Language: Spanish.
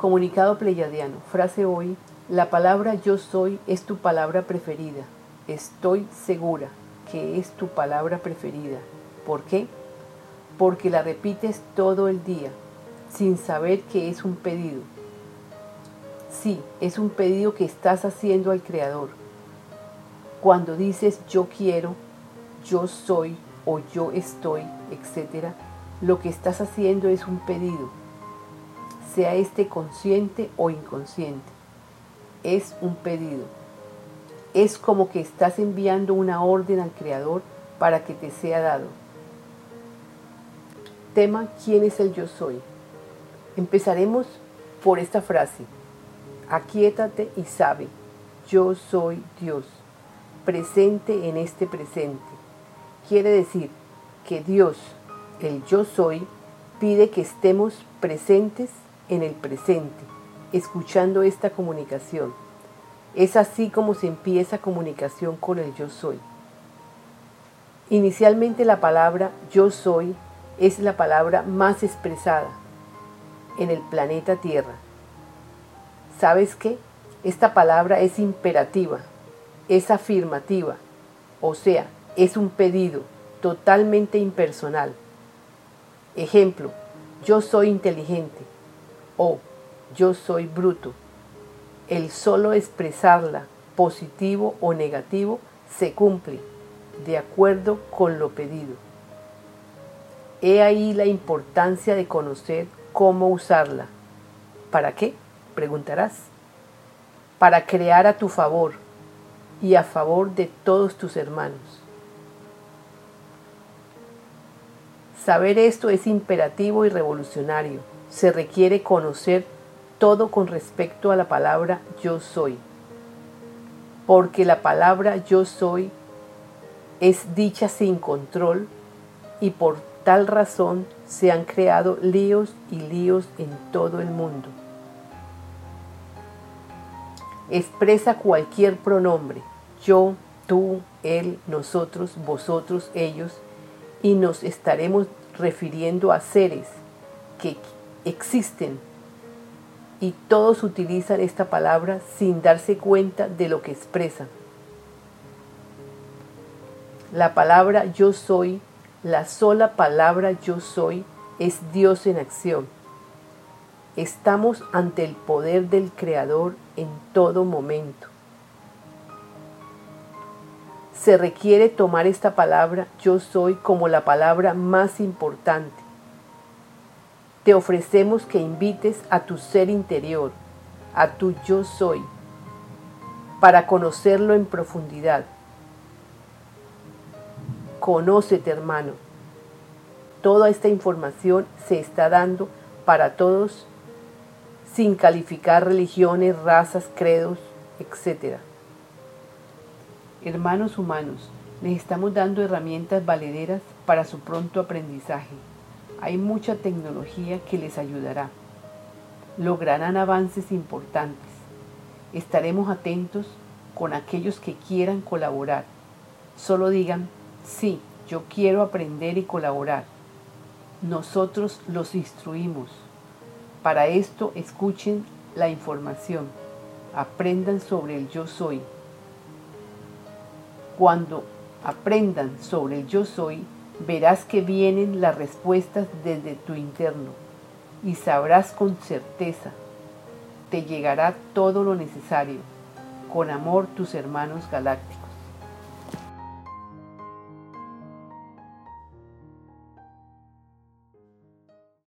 Comunicado pleyadiano. Frase hoy. La palabra yo soy es tu palabra preferida. Estoy segura que es tu palabra preferida. ¿Por qué? Porque la repites todo el día, sin saber que es un pedido. Sí, es un pedido que estás haciendo al Creador. Cuando dices yo quiero, yo soy o yo estoy, etc., lo que estás haciendo es un pedido sea este consciente o inconsciente. Es un pedido. Es como que estás enviando una orden al Creador para que te sea dado. Tema, ¿quién es el yo soy? Empezaremos por esta frase. Aquietate y sabe, yo soy Dios, presente en este presente. Quiere decir que Dios, el yo soy, pide que estemos presentes en el presente, escuchando esta comunicación. Es así como se empieza comunicación con el yo soy. Inicialmente la palabra yo soy es la palabra más expresada en el planeta Tierra. ¿Sabes qué? Esta palabra es imperativa, es afirmativa, o sea, es un pedido totalmente impersonal. Ejemplo, yo soy inteligente o yo soy bruto. El solo expresarla, positivo o negativo, se cumple de acuerdo con lo pedido. He ahí la importancia de conocer cómo usarla. ¿Para qué? Preguntarás. Para crear a tu favor y a favor de todos tus hermanos. Saber esto es imperativo y revolucionario se requiere conocer todo con respecto a la palabra yo soy, porque la palabra yo soy es dicha sin control y por tal razón se han creado líos y líos en todo el mundo. Expresa cualquier pronombre, yo, tú, él, nosotros, vosotros, ellos, y nos estaremos refiriendo a seres que existen y todos utilizan esta palabra sin darse cuenta de lo que expresan. La palabra yo soy, la sola palabra yo soy, es Dios en acción. Estamos ante el poder del Creador en todo momento. Se requiere tomar esta palabra yo soy como la palabra más importante te ofrecemos que invites a tu ser interior, a tu yo soy, para conocerlo en profundidad. Conócete, hermano. Toda esta información se está dando para todos sin calificar religiones, razas, credos, etc. Hermanos humanos, les estamos dando herramientas valederas para su pronto aprendizaje. Hay mucha tecnología que les ayudará. Lograrán avances importantes. Estaremos atentos con aquellos que quieran colaborar. Solo digan, sí, yo quiero aprender y colaborar. Nosotros los instruimos. Para esto escuchen la información. Aprendan sobre el yo soy. Cuando aprendan sobre el yo soy, verás que vienen las respuestas desde tu interno y sabrás con certeza, te llegará todo lo necesario. Con amor tus hermanos galácticos.